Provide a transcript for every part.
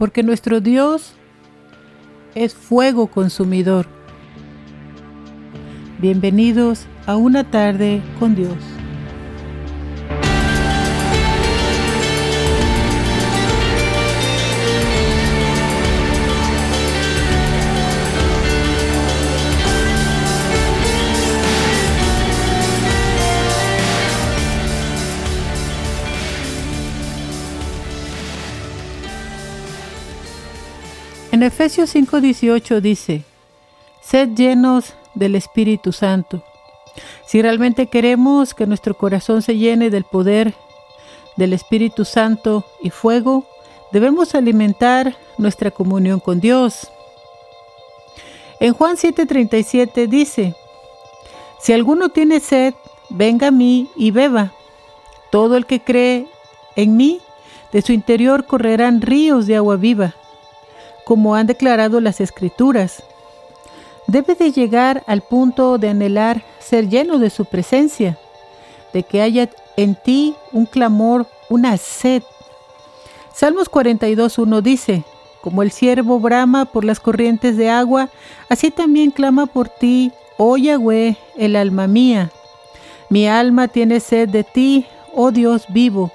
porque nuestro Dios es fuego consumidor. Bienvenidos a una tarde con Dios. Efesios 5:18 dice, Sed llenos del Espíritu Santo. Si realmente queremos que nuestro corazón se llene del poder del Espíritu Santo y fuego, debemos alimentar nuestra comunión con Dios. En Juan 7:37 dice, Si alguno tiene sed, venga a mí y beba. Todo el que cree en mí, de su interior correrán ríos de agua viva como han declarado las escrituras. Debe de llegar al punto de anhelar ser lleno de su presencia, de que haya en ti un clamor, una sed. Salmos 42.1 dice, como el siervo brama por las corrientes de agua, así también clama por ti, oh Yahweh, el alma mía. Mi alma tiene sed de ti, oh Dios vivo.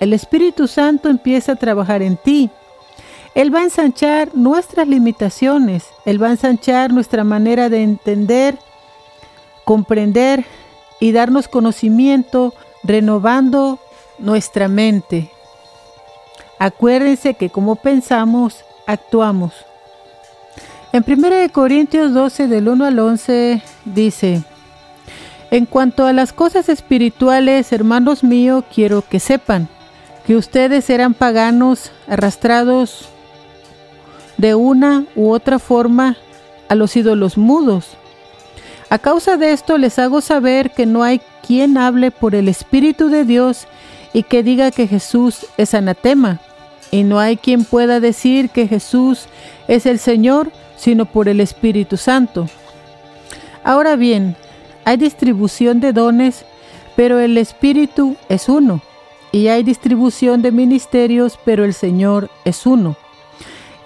El Espíritu Santo empieza a trabajar en ti él va a ensanchar nuestras limitaciones, Él va a ensanchar nuestra manera de entender, comprender y darnos conocimiento, renovando nuestra mente. Acuérdense que como pensamos, actuamos. En 1 Corintios 12 del 1 al 11 dice, en cuanto a las cosas espirituales, hermanos míos, quiero que sepan que ustedes eran paganos arrastrados de una u otra forma a los ídolos mudos. A causa de esto les hago saber que no hay quien hable por el Espíritu de Dios y que diga que Jesús es anatema, y no hay quien pueda decir que Jesús es el Señor sino por el Espíritu Santo. Ahora bien, hay distribución de dones, pero el Espíritu es uno, y hay distribución de ministerios, pero el Señor es uno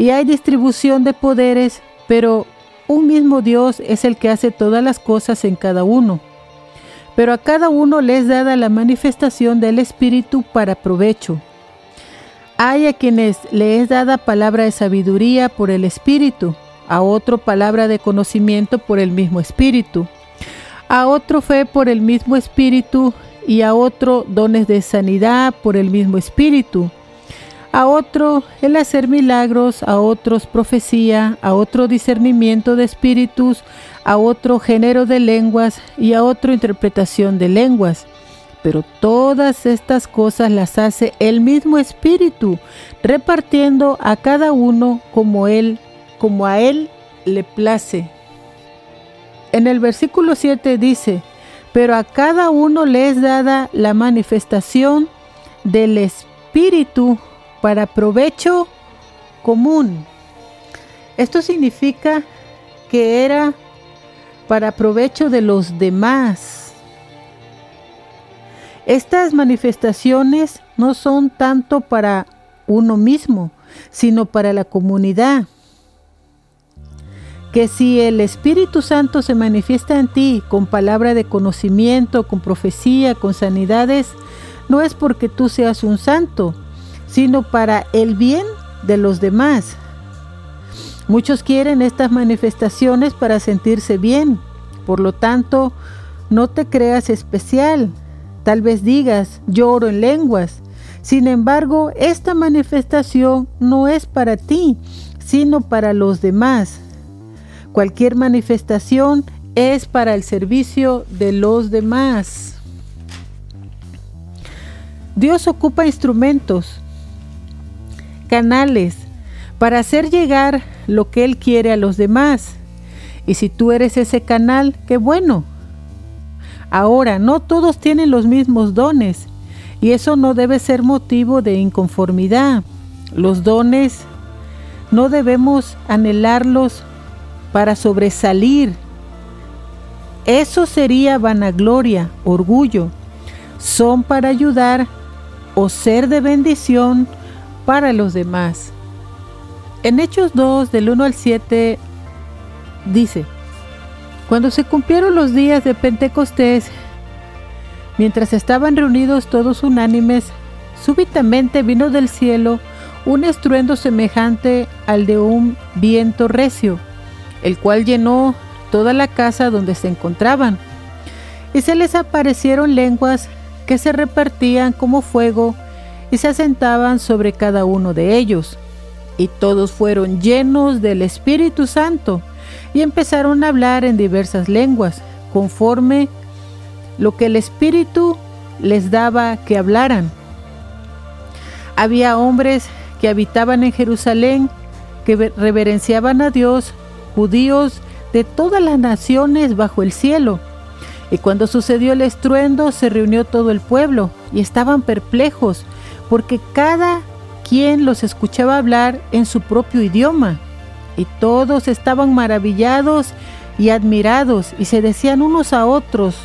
y hay distribución de poderes, pero un mismo Dios es el que hace todas las cosas en cada uno. Pero a cada uno le es dada la manifestación del Espíritu para provecho. Hay a quienes le es dada palabra de sabiduría por el Espíritu, a otro palabra de conocimiento por el mismo Espíritu, a otro fe por el mismo Espíritu y a otro dones de sanidad por el mismo Espíritu a otro el hacer milagros, a otros profecía, a otro discernimiento de espíritus, a otro género de lenguas y a otro interpretación de lenguas. Pero todas estas cosas las hace el mismo espíritu, repartiendo a cada uno como él, como a él le place. En el versículo 7 dice, pero a cada uno le es dada la manifestación del espíritu para provecho común. Esto significa que era para provecho de los demás. Estas manifestaciones no son tanto para uno mismo, sino para la comunidad. Que si el Espíritu Santo se manifiesta en ti con palabra de conocimiento, con profecía, con sanidades, no es porque tú seas un santo, sino para el bien de los demás. Muchos quieren estas manifestaciones para sentirse bien, por lo tanto, no te creas especial. Tal vez digas, lloro en lenguas. Sin embargo, esta manifestación no es para ti, sino para los demás. Cualquier manifestación es para el servicio de los demás. Dios ocupa instrumentos, canales para hacer llegar lo que Él quiere a los demás. Y si tú eres ese canal, qué bueno. Ahora, no todos tienen los mismos dones y eso no debe ser motivo de inconformidad. Los dones no debemos anhelarlos para sobresalir. Eso sería vanagloria, orgullo. Son para ayudar o ser de bendición para los demás. En Hechos 2, del 1 al 7, dice, Cuando se cumplieron los días de Pentecostés, mientras estaban reunidos todos unánimes, súbitamente vino del cielo un estruendo semejante al de un viento recio, el cual llenó toda la casa donde se encontraban. Y se les aparecieron lenguas que se repartían como fuego y se asentaban sobre cada uno de ellos. Y todos fueron llenos del Espíritu Santo y empezaron a hablar en diversas lenguas, conforme lo que el Espíritu les daba que hablaran. Había hombres que habitaban en Jerusalén, que reverenciaban a Dios, judíos de todas las naciones bajo el cielo. Y cuando sucedió el estruendo, se reunió todo el pueblo y estaban perplejos, porque cada quien los escuchaba hablar en su propio idioma. Y todos estaban maravillados y admirados y se decían unos a otros,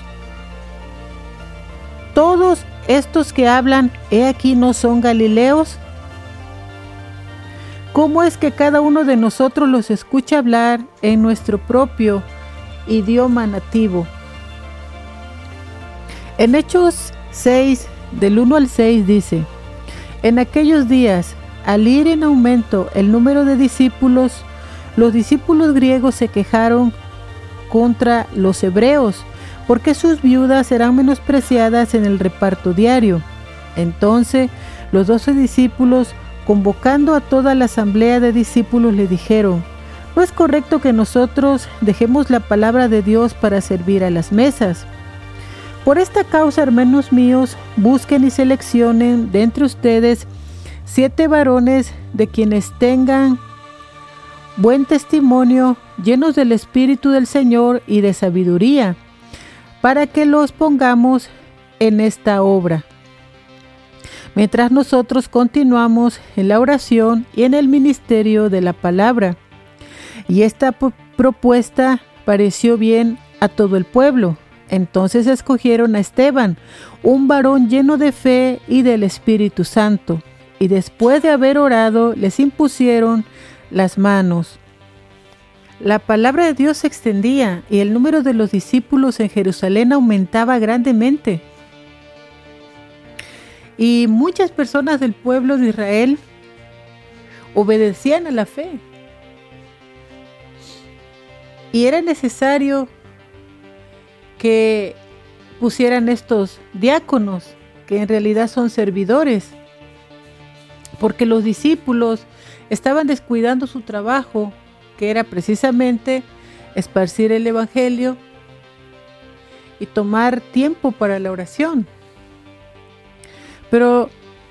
todos estos que hablan, he aquí, no son galileos. ¿Cómo es que cada uno de nosotros los escucha hablar en nuestro propio idioma nativo? En Hechos 6, del 1 al 6 dice, en aquellos días, al ir en aumento el número de discípulos, los discípulos griegos se quejaron contra los hebreos, porque sus viudas serán menospreciadas en el reparto diario. Entonces los doce discípulos convocando a toda la asamblea de discípulos, le dijeron, no es correcto que nosotros dejemos la palabra de Dios para servir a las mesas. Por esta causa, hermanos míos, busquen y seleccionen de entre ustedes siete varones de quienes tengan buen testimonio, llenos del Espíritu del Señor y de sabiduría, para que los pongamos en esta obra mientras nosotros continuamos en la oración y en el ministerio de la palabra. Y esta propuesta pareció bien a todo el pueblo. Entonces escogieron a Esteban, un varón lleno de fe y del Espíritu Santo, y después de haber orado les impusieron las manos. La palabra de Dios se extendía y el número de los discípulos en Jerusalén aumentaba grandemente. Y muchas personas del pueblo de Israel obedecían a la fe. Y era necesario que pusieran estos diáconos, que en realidad son servidores, porque los discípulos estaban descuidando su trabajo, que era precisamente esparcir el Evangelio y tomar tiempo para la oración. Pero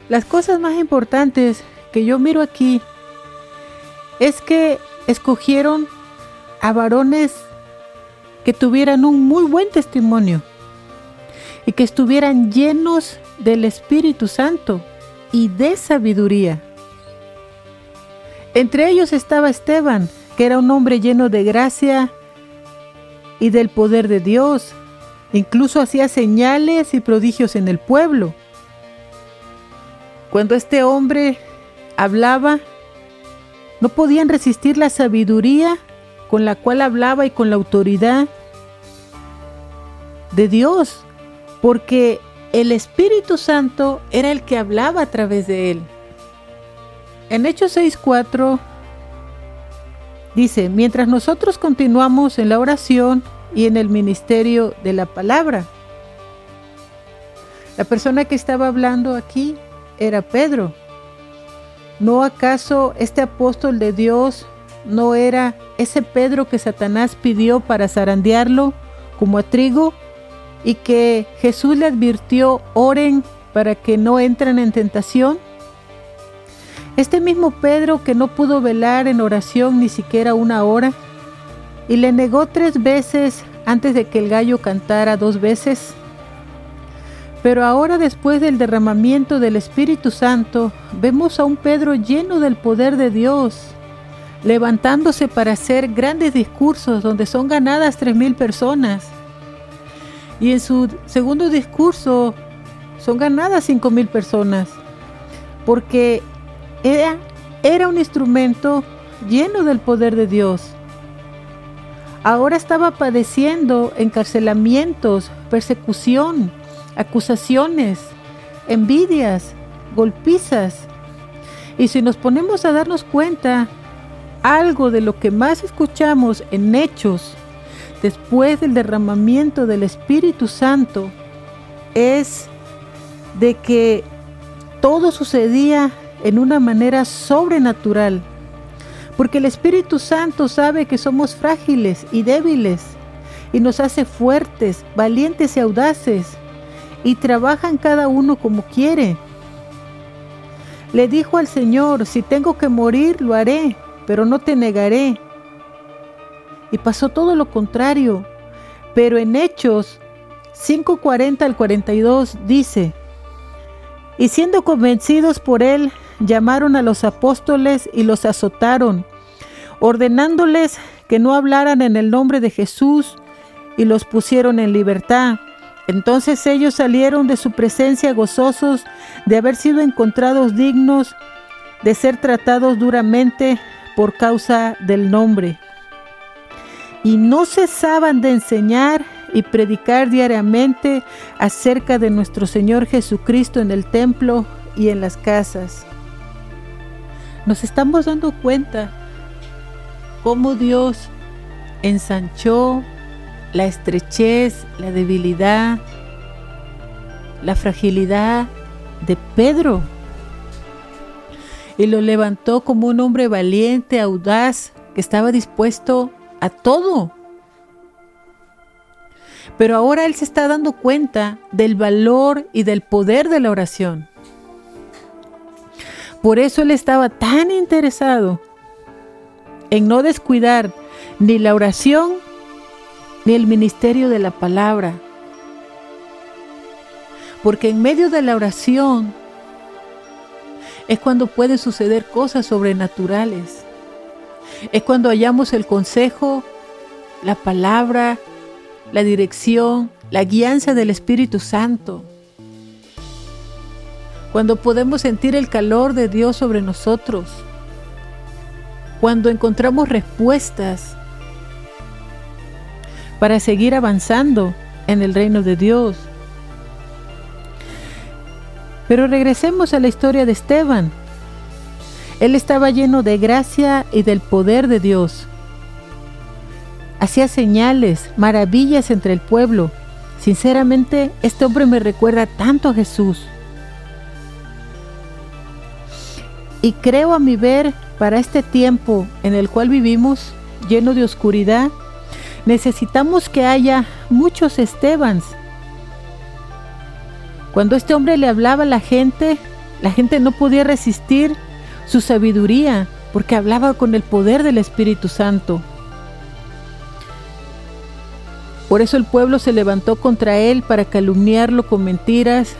las cosas más importantes que yo miro aquí es que escogieron a varones que tuvieran un muy buen testimonio y que estuvieran llenos del Espíritu Santo y de sabiduría. Entre ellos estaba Esteban, que era un hombre lleno de gracia y del poder de Dios. Incluso hacía señales y prodigios en el pueblo. Cuando este hombre hablaba, no podían resistir la sabiduría con la cual hablaba y con la autoridad de Dios, porque el Espíritu Santo era el que hablaba a través de él. En Hechos 6:4 dice, mientras nosotros continuamos en la oración y en el ministerio de la palabra, la persona que estaba hablando aquí era Pedro. ¿No acaso este apóstol de Dios no era ese Pedro que Satanás pidió para zarandearlo como a trigo y que Jesús le advirtió, oren para que no entren en tentación? Este mismo Pedro que no pudo velar en oración ni siquiera una hora y le negó tres veces antes de que el gallo cantara dos veces. Pero ahora después del derramamiento del Espíritu Santo, vemos a un Pedro lleno del poder de Dios, levantándose para hacer grandes discursos donde son ganadas tres mil personas. Y en su segundo discurso son ganadas cinco mil personas, porque era un instrumento lleno del poder de Dios. Ahora estaba padeciendo encarcelamientos, persecución, acusaciones, envidias, golpizas. Y si nos ponemos a darnos cuenta, algo de lo que más escuchamos en hechos después del derramamiento del Espíritu Santo es de que todo sucedía en una manera sobrenatural, porque el Espíritu Santo sabe que somos frágiles y débiles y nos hace fuertes, valientes y audaces y trabajan cada uno como quiere. Le dijo al Señor, si tengo que morir, lo haré, pero no te negaré. Y pasó todo lo contrario. Pero en Hechos 5.40 al 42 dice, y siendo convencidos por él, llamaron a los apóstoles y los azotaron, ordenándoles que no hablaran en el nombre de Jesús, y los pusieron en libertad. Entonces ellos salieron de su presencia gozosos de haber sido encontrados dignos de ser tratados duramente por causa del nombre. Y no cesaban de enseñar y predicar diariamente acerca de nuestro Señor Jesucristo en el templo y en las casas. Nos estamos dando cuenta cómo Dios ensanchó la estrechez, la debilidad, la fragilidad de Pedro. Y lo levantó como un hombre valiente, audaz, que estaba dispuesto a todo. Pero ahora él se está dando cuenta del valor y del poder de la oración. Por eso él estaba tan interesado en no descuidar ni la oración ni el ministerio de la palabra. Porque en medio de la oración es cuando pueden suceder cosas sobrenaturales. Es cuando hallamos el consejo, la palabra, la dirección, la guianza del Espíritu Santo. Cuando podemos sentir el calor de Dios sobre nosotros. Cuando encontramos respuestas para seguir avanzando en el reino de Dios. Pero regresemos a la historia de Esteban. Él estaba lleno de gracia y del poder de Dios. Hacía señales, maravillas entre el pueblo. Sinceramente, este hombre me recuerda tanto a Jesús. Y creo a mi ver, para este tiempo en el cual vivimos, lleno de oscuridad, necesitamos que haya muchos Estebans. Cuando este hombre le hablaba a la gente, la gente no podía resistir su sabiduría porque hablaba con el poder del Espíritu Santo. Por eso el pueblo se levantó contra él para calumniarlo con mentiras.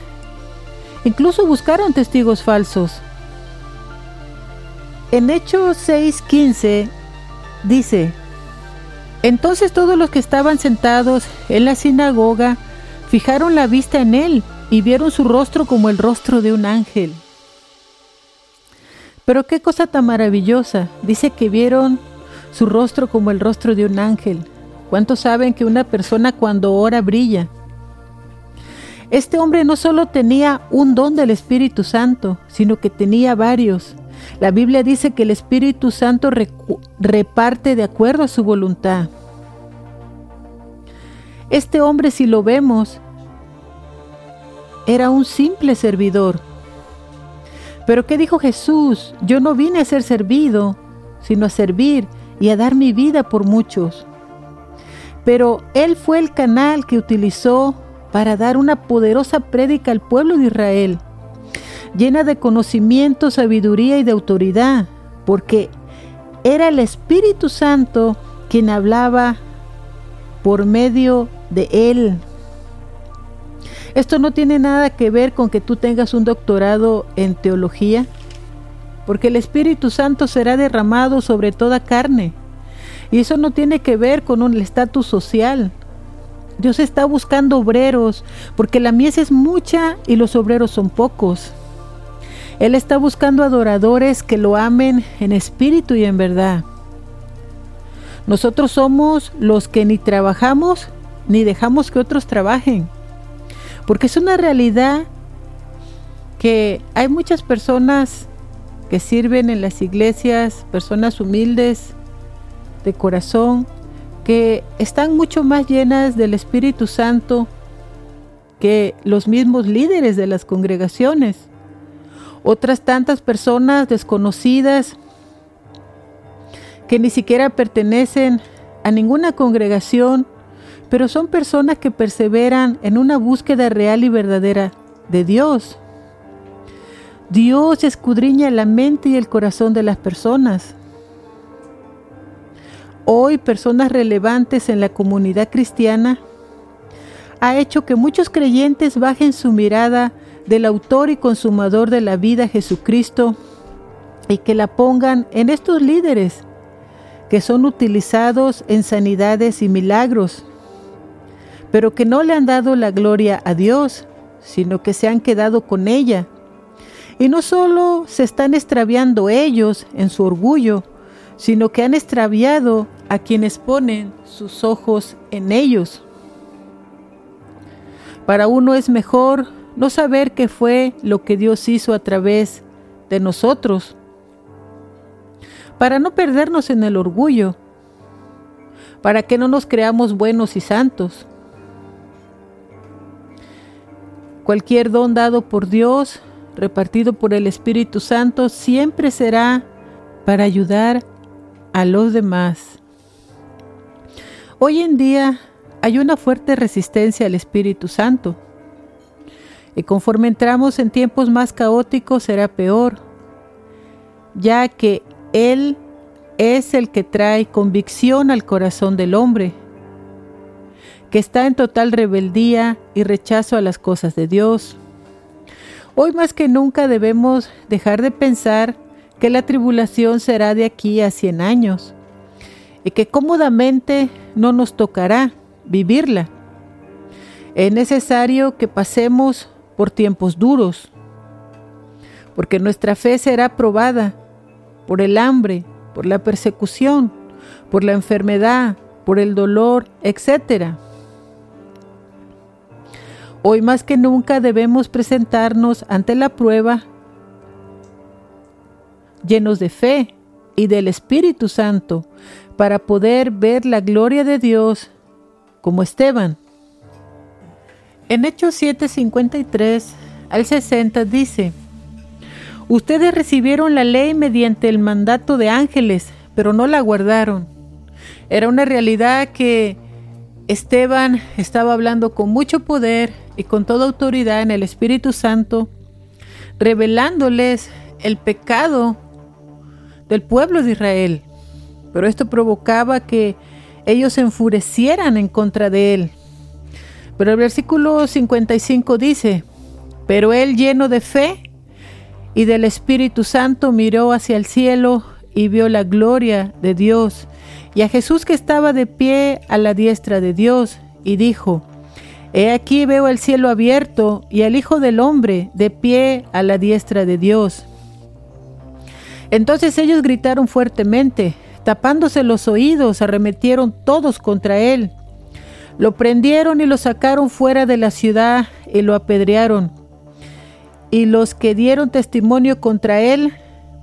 Incluso buscaron testigos falsos. En Hechos 6:15 dice, entonces todos los que estaban sentados en la sinagoga fijaron la vista en él y vieron su rostro como el rostro de un ángel. Pero qué cosa tan maravillosa. Dice que vieron su rostro como el rostro de un ángel. ¿Cuántos saben que una persona cuando ora brilla? Este hombre no solo tenía un don del Espíritu Santo, sino que tenía varios. La Biblia dice que el Espíritu Santo reparte de acuerdo a su voluntad. Este hombre, si lo vemos, era un simple servidor. Pero ¿qué dijo Jesús? Yo no vine a ser servido, sino a servir y a dar mi vida por muchos. Pero Él fue el canal que utilizó para dar una poderosa prédica al pueblo de Israel llena de conocimiento, sabiduría y de autoridad, porque era el Espíritu Santo quien hablaba por medio de él. Esto no tiene nada que ver con que tú tengas un doctorado en teología, porque el Espíritu Santo será derramado sobre toda carne. Y eso no tiene que ver con un estatus social. Dios está buscando obreros, porque la mies es mucha y los obreros son pocos. Él está buscando adoradores que lo amen en espíritu y en verdad. Nosotros somos los que ni trabajamos ni dejamos que otros trabajen. Porque es una realidad que hay muchas personas que sirven en las iglesias, personas humildes de corazón, que están mucho más llenas del Espíritu Santo que los mismos líderes de las congregaciones. Otras tantas personas desconocidas que ni siquiera pertenecen a ninguna congregación, pero son personas que perseveran en una búsqueda real y verdadera de Dios. Dios escudriña la mente y el corazón de las personas. Hoy personas relevantes en la comunidad cristiana ha hecho que muchos creyentes bajen su mirada del autor y consumador de la vida Jesucristo y que la pongan en estos líderes que son utilizados en sanidades y milagros, pero que no le han dado la gloria a Dios, sino que se han quedado con ella. Y no solo se están extraviando ellos en su orgullo, sino que han extraviado a quienes ponen sus ojos en ellos. Para uno es mejor no saber qué fue lo que Dios hizo a través de nosotros, para no perdernos en el orgullo, para que no nos creamos buenos y santos. Cualquier don dado por Dios, repartido por el Espíritu Santo, siempre será para ayudar a los demás. Hoy en día hay una fuerte resistencia al Espíritu Santo. Y conforme entramos en tiempos más caóticos será peor, ya que Él es el que trae convicción al corazón del hombre, que está en total rebeldía y rechazo a las cosas de Dios. Hoy más que nunca debemos dejar de pensar que la tribulación será de aquí a 100 años y que cómodamente no nos tocará vivirla. Es necesario que pasemos por tiempos duros, porque nuestra fe será probada por el hambre, por la persecución, por la enfermedad, por el dolor, etc. Hoy más que nunca debemos presentarnos ante la prueba llenos de fe y del Espíritu Santo para poder ver la gloria de Dios como Esteban. En Hechos 7:53 al 60 dice, Ustedes recibieron la ley mediante el mandato de ángeles, pero no la guardaron. Era una realidad que Esteban estaba hablando con mucho poder y con toda autoridad en el Espíritu Santo, revelándoles el pecado del pueblo de Israel. Pero esto provocaba que ellos se enfurecieran en contra de él. Pero el versículo 55 dice, pero él lleno de fe y del Espíritu Santo miró hacia el cielo y vio la gloria de Dios y a Jesús que estaba de pie a la diestra de Dios y dijo, He aquí veo el cielo abierto y al Hijo del Hombre de pie a la diestra de Dios. Entonces ellos gritaron fuertemente, Tapándose los oídos, arremetieron todos contra él. Lo prendieron y lo sacaron fuera de la ciudad y lo apedrearon. Y los que dieron testimonio contra él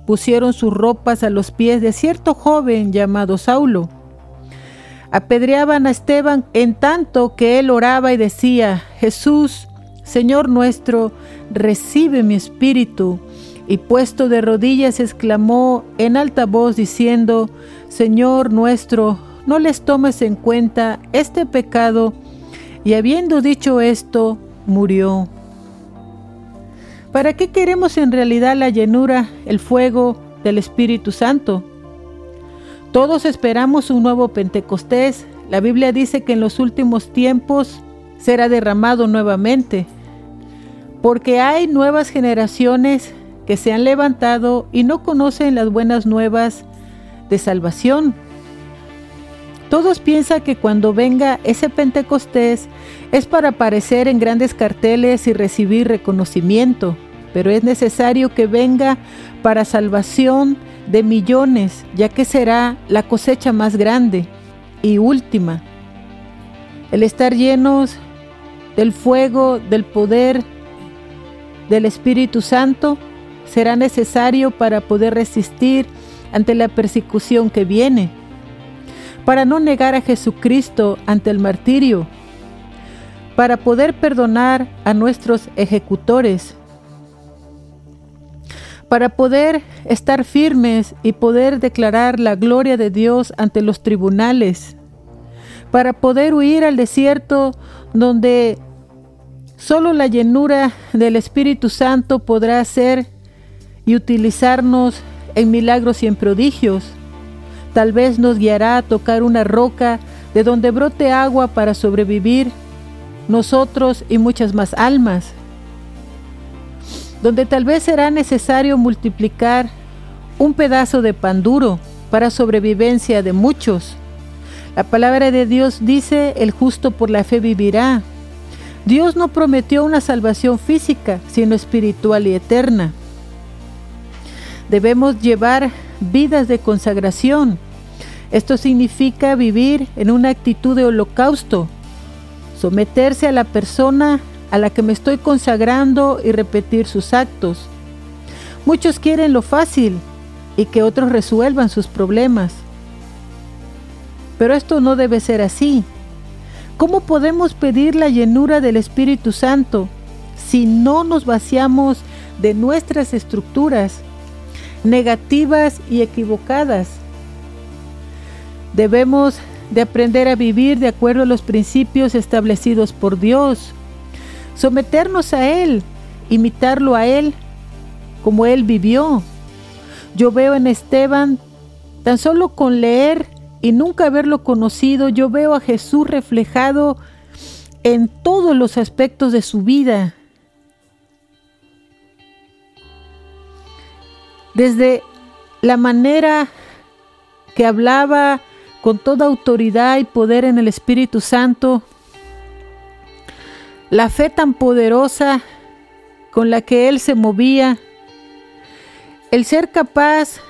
pusieron sus ropas a los pies de cierto joven llamado Saulo. Apedreaban a Esteban en tanto que él oraba y decía, Jesús, Señor nuestro, recibe mi espíritu y puesto de rodillas exclamó en alta voz diciendo, Señor nuestro, no les tomes en cuenta este pecado. Y habiendo dicho esto, murió. ¿Para qué queremos en realidad la llenura, el fuego del Espíritu Santo? Todos esperamos un nuevo Pentecostés. La Biblia dice que en los últimos tiempos será derramado nuevamente, porque hay nuevas generaciones que se han levantado y no conocen las buenas nuevas de salvación. Todos piensan que cuando venga ese Pentecostés es para aparecer en grandes carteles y recibir reconocimiento. pero es necesario que venga para salvación de millones, ya que será la cosecha más grande y última. El estar llenos del fuego, del poder, del Espíritu Santo, será necesario para poder resistir ante la persecución que viene, para no negar a Jesucristo ante el martirio, para poder perdonar a nuestros ejecutores, para poder estar firmes y poder declarar la gloria de Dios ante los tribunales, para poder huir al desierto donde solo la llenura del Espíritu Santo podrá hacer y utilizarnos en milagros y en prodigios. Tal vez nos guiará a tocar una roca de donde brote agua para sobrevivir nosotros y muchas más almas. Donde tal vez será necesario multiplicar un pedazo de pan duro para sobrevivencia de muchos. La palabra de Dios dice, el justo por la fe vivirá. Dios no prometió una salvación física, sino espiritual y eterna. Debemos llevar vidas de consagración. Esto significa vivir en una actitud de holocausto, someterse a la persona a la que me estoy consagrando y repetir sus actos. Muchos quieren lo fácil y que otros resuelvan sus problemas. Pero esto no debe ser así. ¿Cómo podemos pedir la llenura del Espíritu Santo si no nos vaciamos de nuestras estructuras negativas y equivocadas. Debemos de aprender a vivir de acuerdo a los principios establecidos por Dios, someternos a Él, imitarlo a Él como Él vivió. Yo veo en Esteban, tan solo con leer y nunca haberlo conocido, yo veo a Jesús reflejado en todos los aspectos de su vida. desde la manera que hablaba con toda autoridad y poder en el Espíritu Santo, la fe tan poderosa con la que él se movía, el ser capaz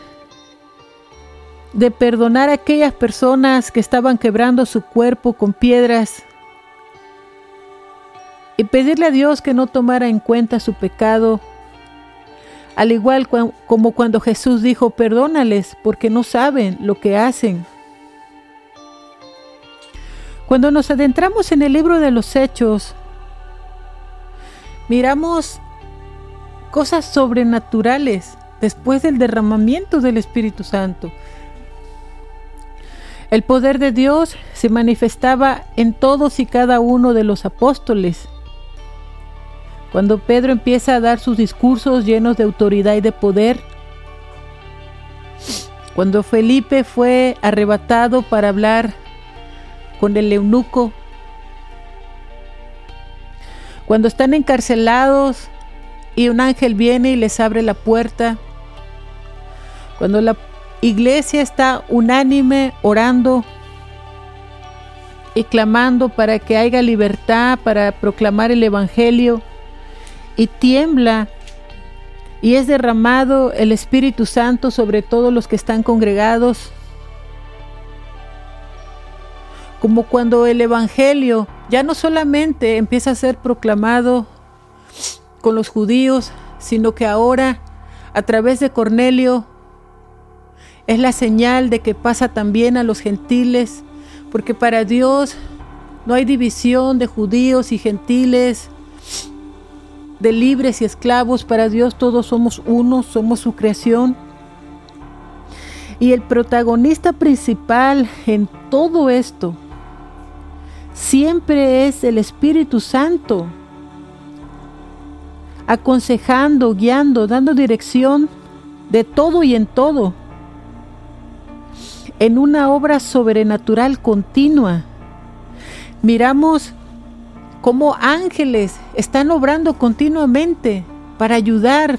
de perdonar a aquellas personas que estaban quebrando su cuerpo con piedras y pedirle a Dios que no tomara en cuenta su pecado al igual como cuando Jesús dijo, perdónales porque no saben lo que hacen. Cuando nos adentramos en el libro de los hechos, miramos cosas sobrenaturales después del derramamiento del Espíritu Santo. El poder de Dios se manifestaba en todos y cada uno de los apóstoles. Cuando Pedro empieza a dar sus discursos llenos de autoridad y de poder, cuando Felipe fue arrebatado para hablar con el eunuco, cuando están encarcelados y un ángel viene y les abre la puerta, cuando la iglesia está unánime orando y clamando para que haya libertad, para proclamar el Evangelio, y tiembla y es derramado el Espíritu Santo sobre todos los que están congregados. Como cuando el Evangelio ya no solamente empieza a ser proclamado con los judíos, sino que ahora a través de Cornelio es la señal de que pasa también a los gentiles, porque para Dios no hay división de judíos y gentiles, de libres y esclavos, para Dios todos somos uno, somos su creación. Y el protagonista principal en todo esto siempre es el Espíritu Santo, aconsejando, guiando, dando dirección de todo y en todo, en una obra sobrenatural continua. Miramos cómo ángeles están obrando continuamente para ayudar,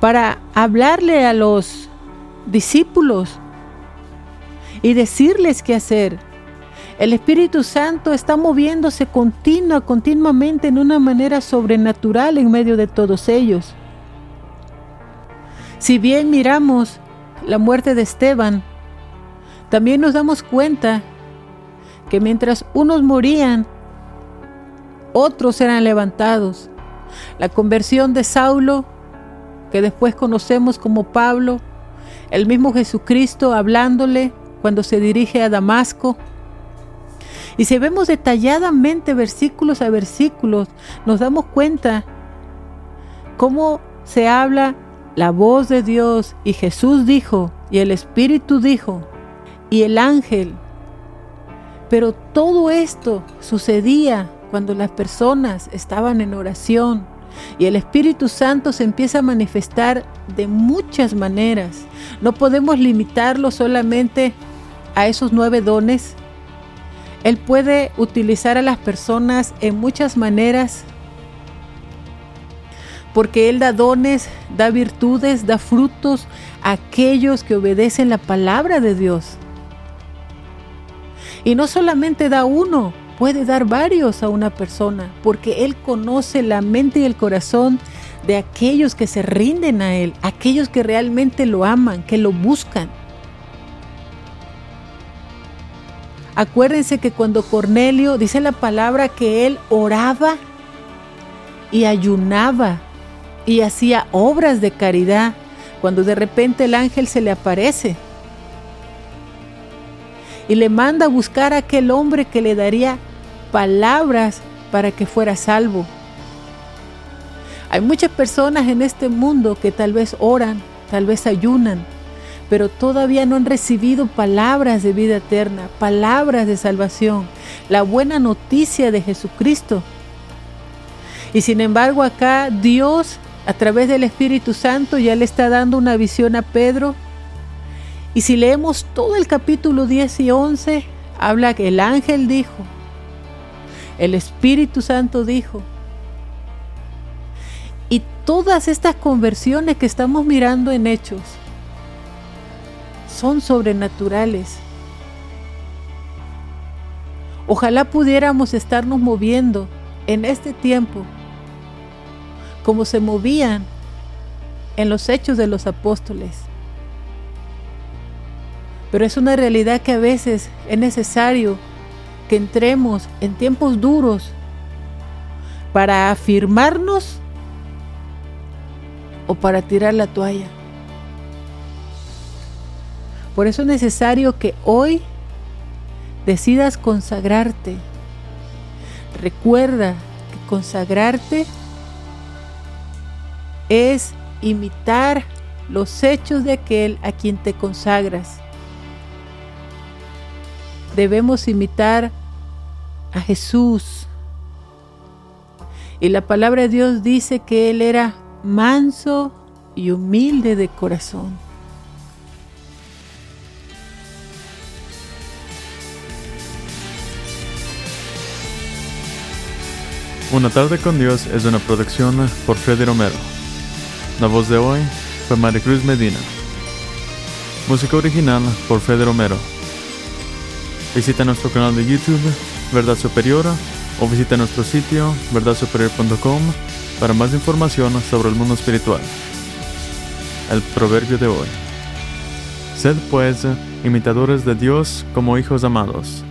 para hablarle a los discípulos y decirles qué hacer. El Espíritu Santo está moviéndose continua, continuamente en una manera sobrenatural en medio de todos ellos. Si bien miramos la muerte de Esteban, también nos damos cuenta que mientras unos morían, otros eran levantados. La conversión de Saulo, que después conocemos como Pablo, el mismo Jesucristo hablándole cuando se dirige a Damasco. Y si vemos detalladamente versículos a versículos, nos damos cuenta cómo se habla la voz de Dios y Jesús dijo y el Espíritu dijo y el ángel. Pero todo esto sucedía cuando las personas estaban en oración y el Espíritu Santo se empieza a manifestar de muchas maneras. No podemos limitarlo solamente a esos nueve dones. Él puede utilizar a las personas en muchas maneras porque Él da dones, da virtudes, da frutos a aquellos que obedecen la palabra de Dios. Y no solamente da uno, puede dar varios a una persona, porque Él conoce la mente y el corazón de aquellos que se rinden a Él, aquellos que realmente lo aman, que lo buscan. Acuérdense que cuando Cornelio dice la palabra que él oraba y ayunaba y hacía obras de caridad, cuando de repente el ángel se le aparece y le manda a buscar a aquel hombre que le daría palabras para que fuera salvo. Hay muchas personas en este mundo que tal vez oran, tal vez ayunan, pero todavía no han recibido palabras de vida eterna, palabras de salvación, la buena noticia de Jesucristo. Y sin embargo acá Dios a través del Espíritu Santo ya le está dando una visión a Pedro. Y si leemos todo el capítulo 10 y 11, habla que el ángel dijo, el Espíritu Santo dijo. Y todas estas conversiones que estamos mirando en hechos son sobrenaturales. Ojalá pudiéramos estarnos moviendo en este tiempo como se movían en los hechos de los apóstoles. Pero es una realidad que a veces es necesario que entremos en tiempos duros para afirmarnos o para tirar la toalla. Por eso es necesario que hoy decidas consagrarte. Recuerda que consagrarte es imitar los hechos de aquel a quien te consagras. Debemos imitar a Jesús. Y la palabra de Dios dice que Él era manso y humilde de corazón. Una tarde con Dios es una producción por Freddy Romero. La voz de hoy fue Maricruz Medina. Música original por Fede Romero. Visita nuestro canal de YouTube, Verdad Superior, o visita nuestro sitio, verdadsuperior.com, para más información sobre el mundo espiritual. El proverbio de hoy. Sed pues imitadores de Dios como hijos amados